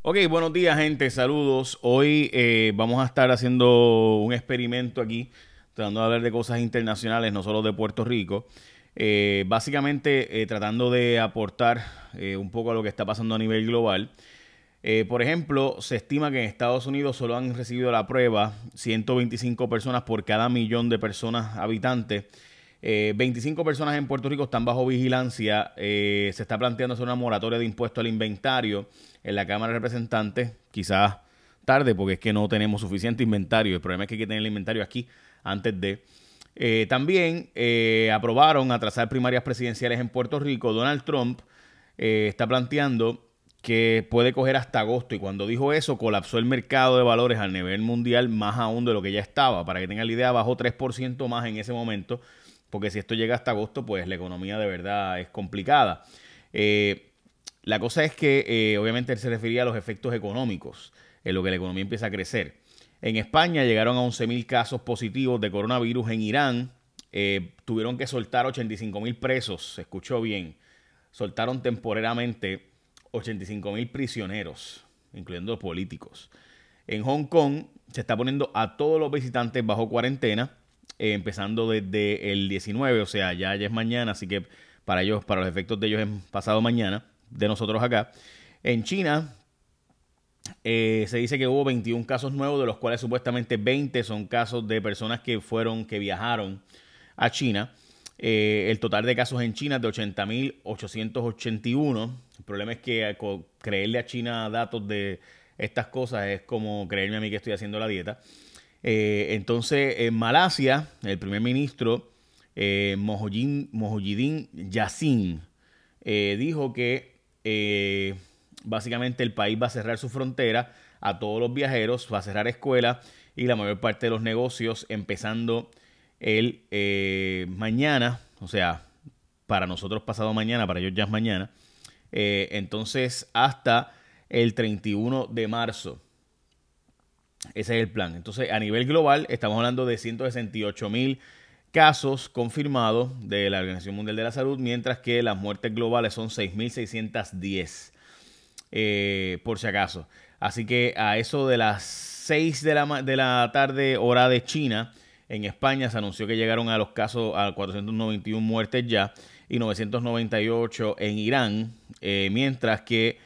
Ok, buenos días gente, saludos. Hoy eh, vamos a estar haciendo un experimento aquí, tratando de hablar de cosas internacionales, no solo de Puerto Rico. Eh, básicamente eh, tratando de aportar un poco a lo que está pasando a nivel global. por ejemplo, se estima que en Estados Unidos solo han recibido la prueba 125 personas por cada millón de personas habitantes. 25 personas en Puerto Rico están bajo vigilancia. se está planteando hacer una moratoria de impuesto al inventario en la Cámara de Representantes, quizás tarde porque es que no tenemos suficiente inventario. El problema es que hay que tener el inventario aquí antes de... Eh, también eh, aprobaron atrasar primarias presidenciales en Puerto Rico. Donald Trump eh, está planteando que puede coger hasta agosto y cuando dijo eso colapsó el mercado de valores a nivel mundial más aún de lo que ya estaba. Para que tengan la idea, bajó 3% más en ese momento porque si esto llega hasta agosto pues la economía de verdad es complicada. La cosa es que eh, obviamente él se refería a los efectos económicos, en lo que la economía empieza a crecer. En España llegaron a 11.000 casos positivos de coronavirus. En Irán eh, tuvieron que soltar 85.000 presos, se escuchó bien. Soltaron temporalmente 85.000 prisioneros, incluyendo políticos. En Hong Kong se está poniendo a todos los visitantes bajo cuarentena, eh, empezando desde el 19, o sea, ya, es mañana, así que para ellos, para los efectos de ellos es pasado mañana de nosotros acá. En China eh, se dice que hubo 21 casos nuevos, de los cuales supuestamente 20 son casos de personas que fueron, que viajaron a China. Eh, el total de casos en China es de 80.881. El problema es que creerle a China datos de estas cosas es como creerme a mí que estoy haciendo la dieta. Entonces, en Malasia, el primer ministro eh, Mojidin Yassin dijo que eh, básicamente el país va a cerrar su frontera a todos los viajeros, va a cerrar escuelas y la mayor parte de los negocios empezando el eh, mañana, o sea, para nosotros pasado mañana, para ellos ya es mañana. Eh, entonces, hasta el 31 de marzo. Ese es el plan. Entonces, a nivel global, estamos hablando de 168 mil casos confirmados de la Organización Mundial de la Salud, mientras que las muertes globales son 6.610, eh, por si acaso. Así que a eso de las 6 de la, de la tarde, hora de China, en España se anunció que llegaron a los casos a 491 muertes ya y 998 en Irán, eh, mientras que,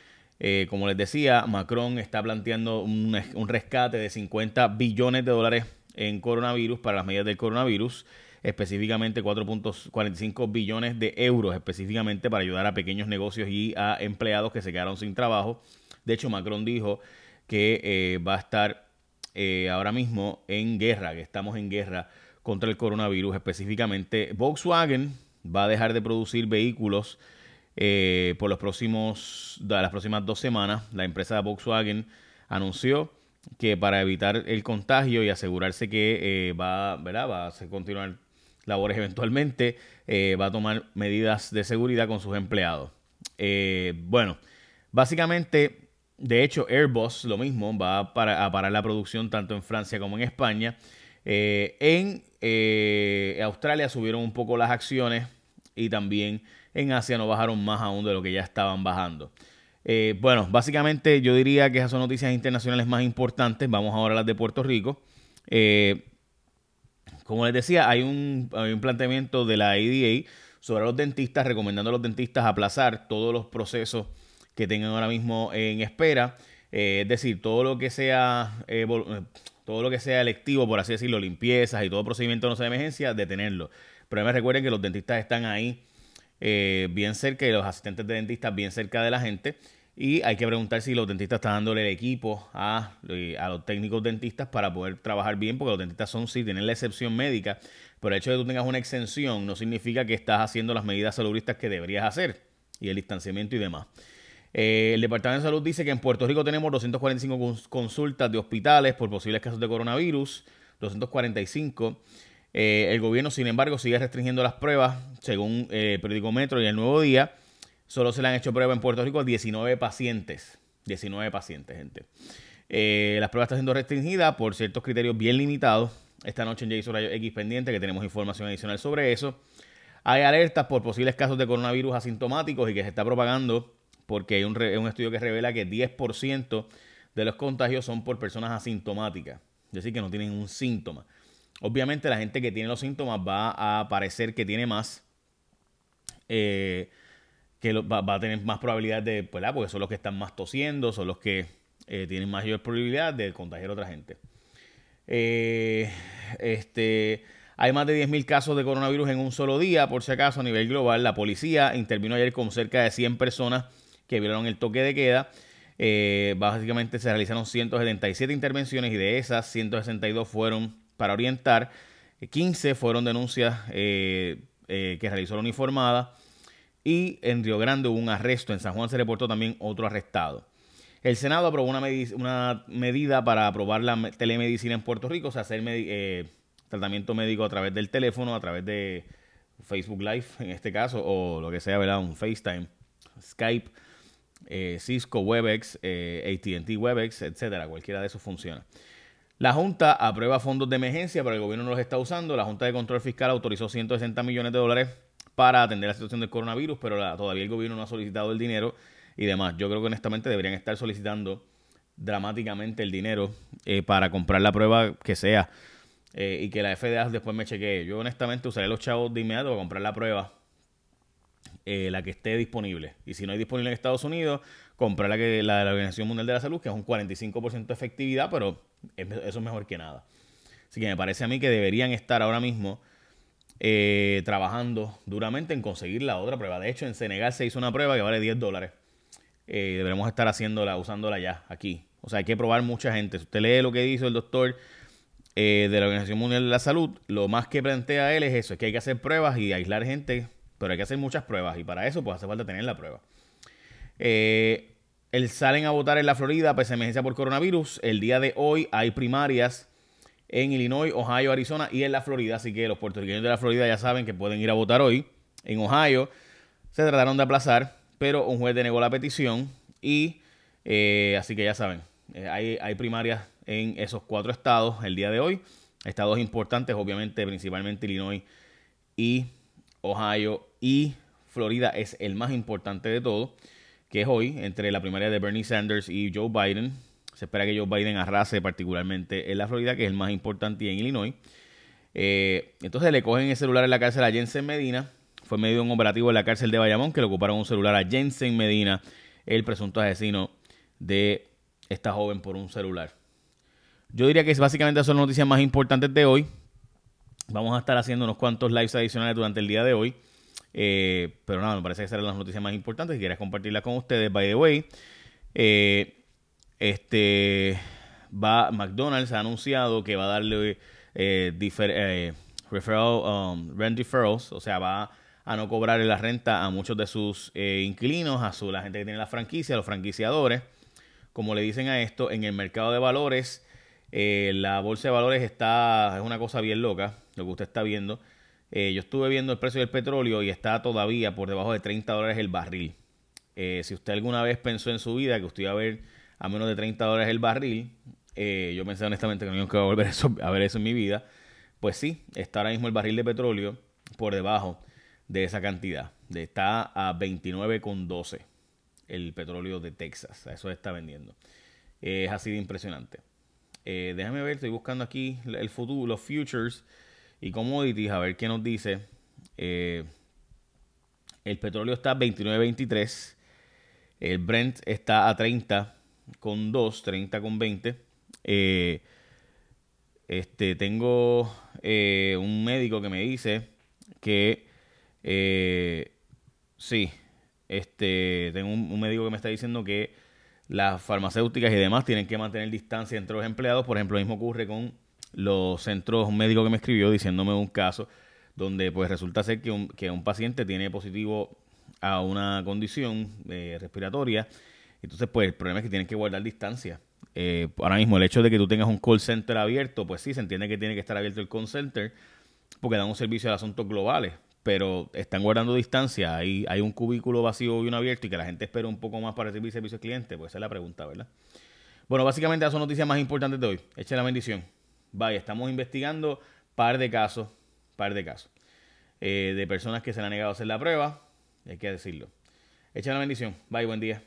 eh, como les decía, Macron está planteando un, rescate de 50 billones de dólares en coronavirus para las medidas del coronavirus específicamente 4.45 billones de euros específicamente para ayudar a pequeños negocios y a empleados que se quedaron sin trabajo. De hecho, Macron dijo que eh, va a estar eh, ahora mismo en guerra, que estamos en guerra contra el coronavirus. Específicamente, Volkswagen va a dejar de producir vehículos eh, por los próximos, las próximas dos semanas. La empresa de Volkswagen anunció que para evitar el contagio y asegurarse que va, ¿verdad? va a continuar labores eventualmente, eh, va a tomar medidas de seguridad con sus empleados. Eh, bueno, básicamente, de hecho, Airbus lo mismo, va a, parar la producción tanto en Francia como en España. Eh, en Australia subieron un poco las acciones y también en Asia no bajaron más aún de lo que ya estaban bajando. bueno, básicamente yo diría que esas son noticias internacionales más importantes. Vamos ahora a las de Puerto Rico. Como les decía, hay un, planteamiento de la ADA sobre los dentistas, recomendando a los dentistas aplazar todos los procesos que tengan ahora mismo en espera. Eh, es decir, todo lo que sea eh, eh, todo lo que sea electivo, por así decirlo, limpiezas y todo procedimiento no sea de emergencia, detenerlo. Pero además recuerden que los dentistas están ahí bien cerca y los asistentes de dentistas bien cerca de la gente y hay que preguntar si los dentistas están dándole el equipo a, a, los técnicos dentistas para poder trabajar bien, porque los dentistas son, sí, tienen la excepción médica, pero el hecho de que tú tengas una exención no significa que estás haciendo las medidas saludistas que deberías hacer y el distanciamiento y demás. Eh, el Departamento de Salud dice que en Puerto Rico tenemos 245 consultas de hospitales por posibles casos de coronavirus, 245. Eh, el gobierno, sin embargo, sigue restringiendo las pruebas, según eh, el periódico Metro y el Nuevo Día. Solo se le han hecho pruebas en Puerto Rico a 19 pacientes. 19 pacientes, gente. Eh, las pruebas están siendo restringidas por ciertos criterios bien limitados. Esta noche en Jason Rayo X pendiente, que tenemos información adicional sobre eso. Hay alertas por posibles casos de coronavirus asintomáticos y que se está propagando porque hay un, un estudio que revela que 10% de los contagios son por personas asintomáticas, es decir, que no tienen un síntoma. Obviamente la gente que tiene los síntomas va a parecer que tiene más, eh, que va, a tener más probabilidad de, pues, porque son los que están más tosiendo, son los que eh, tienen mayor probabilidad de contagiar a otra gente. Eh, este, hay más de 10.000 casos de coronavirus en un solo día, por si acaso, a nivel global. La policía intervino ayer con cerca de 100 personas que violaron el toque de queda. básicamente se realizaron 177 intervenciones y de esas 162 fueron para orientar. 15 fueron denuncias eh, eh, que realizó la uniformada. Y en Río Grande hubo un arresto. En San Juan se reportó también otro arrestado. El Senado aprobó una, medida para aprobar la telemedicina en Puerto Rico, o sea, hacer eh, tratamiento médico a través del teléfono, a través de Facebook Live en este caso, o lo que sea, ¿verdad? Un FaceTime, Skype, Cisco WebEx, ATT WebEx, etcétera. Cualquiera de esos funciona. La Junta aprueba fondos de emergencia, pero el gobierno no los está usando. La Junta de Control Fiscal autorizó 160 millones de dólares para atender la situación del coronavirus, pero todavía el gobierno no ha solicitado el dinero y demás. Yo creo que honestamente deberían estar solicitando dramáticamente el dinero eh, para comprar la prueba que sea eh, y que la FDA después me chequee. Yo honestamente usaré los chavos de inmediato para comprar la prueba, eh, la que esté disponible. Y si no hay disponible en Estados Unidos, comprar la, que, la de la Organización Mundial de la Salud, que es un 45% de efectividad, pero eso es mejor que nada. Así que me parece a mí que deberían estar ahora mismo eh, trabajando duramente en conseguir la otra prueba. De hecho, en Senegal se hizo una prueba que vale 10 dólares. Eh, deberemos estar haciéndola, usándola ya aquí. O sea, hay que probar mucha gente. Si usted lee lo que dice el doctor eh, de la Organización Mundial de la Salud, lo más que plantea él es eso, es que hay que hacer pruebas y aislar gente, pero hay que hacer muchas pruebas y para eso pues hace falta tener la prueba. Eh, el salen a votar en la Florida, pues emergencia por coronavirus. El día de hoy hay primarias en Illinois, Ohio, Arizona y en la Florida. Así que los puertorriqueños de la Florida ya saben que pueden ir a votar hoy. En Ohio se trataron de aplazar, pero un juez denegó la petición. Y eh, así que ya saben, eh, hay, hay primarias en esos cuatro estados el día de hoy. Estados importantes, obviamente, principalmente Illinois y Ohio y Florida es el más importante de todos que es hoy, entre la primaria de Bernie Sanders y Joe Biden. Se espera que Joe Biden arrase particularmente en la Florida, que es el más importante, y en Illinois. Eh, entonces le cogen el celular en la cárcel a Jensen Medina. Fue medio un operativo en la cárcel de Bayamón que le ocuparon un celular a Jensen Medina, el presunto asesino de esta joven por un celular. Yo diría que básicamente son las noticias más importantes de hoy. Vamos a estar haciendo unos cuantos lives adicionales durante el día de hoy. Eh, pero nada, me parece que serán las noticias más importantes. Si quieres compartirlas con ustedes, by the way, eh, este va McDonald's ha anunciado que va a darle eh, referral, um, rent deferrals, o sea, va a no cobrar la renta a muchos de sus inquilinos, a su, la gente que tiene la franquicia, a los franquiciadores. Como le dicen a esto, en el mercado de valores, la bolsa de valores está, es una cosa bien loca, lo que usted está viendo. Eh, yo estuve viendo el precio del petróleo y está todavía por debajo de 30 dólares el barril. Eh, si usted alguna vez pensó en su vida que usted iba a ver a menos de 30 dólares el barril, eh, yo pensé honestamente que no iba a volver a ver eso en mi vida. Pues sí, está ahora mismo el barril de petróleo por debajo de esa cantidad. Está a 29,12 el petróleo de Texas. Eso está vendiendo. es así de impresionante. Déjame ver, estoy buscando aquí el futuro, los futures y commodities, a ver qué nos dice. Eh, el petróleo está a 29.23. El Brent está a 30 con 2, 30 con 20. Eh, este, tengo eh, un médico que me dice que sí, este, tengo un, médico que me está diciendo que las farmacéuticas y demás tienen que mantener distancia entre los empleados. Por ejemplo, lo mismo ocurre con los centros, un médico que me escribió diciéndome un caso donde pues resulta ser que un, que un paciente tiene positivo a una condición eh, respiratoria. Entonces, pues el problema es que tienen que guardar distancia. Eh, ahora mismo, el hecho de que tú tengas un call center abierto, pues sí, se entiende que tiene que estar abierto el call center porque dan un servicio de asuntos globales, pero están guardando distancia. Hay, hay un cubículo vacío y uno abierto y que la gente espera un poco más para recibir servicio al cliente, pues esa es la pregunta, ¿verdad? Bueno, básicamente esas son noticias más importantes de hoy. Eche la bendición. Vaya, estamos investigando par de casos, par de casos, eh, de personas que se le han negado a hacer la prueba, hay que decirlo. Echa la bendición. Bye, buen día.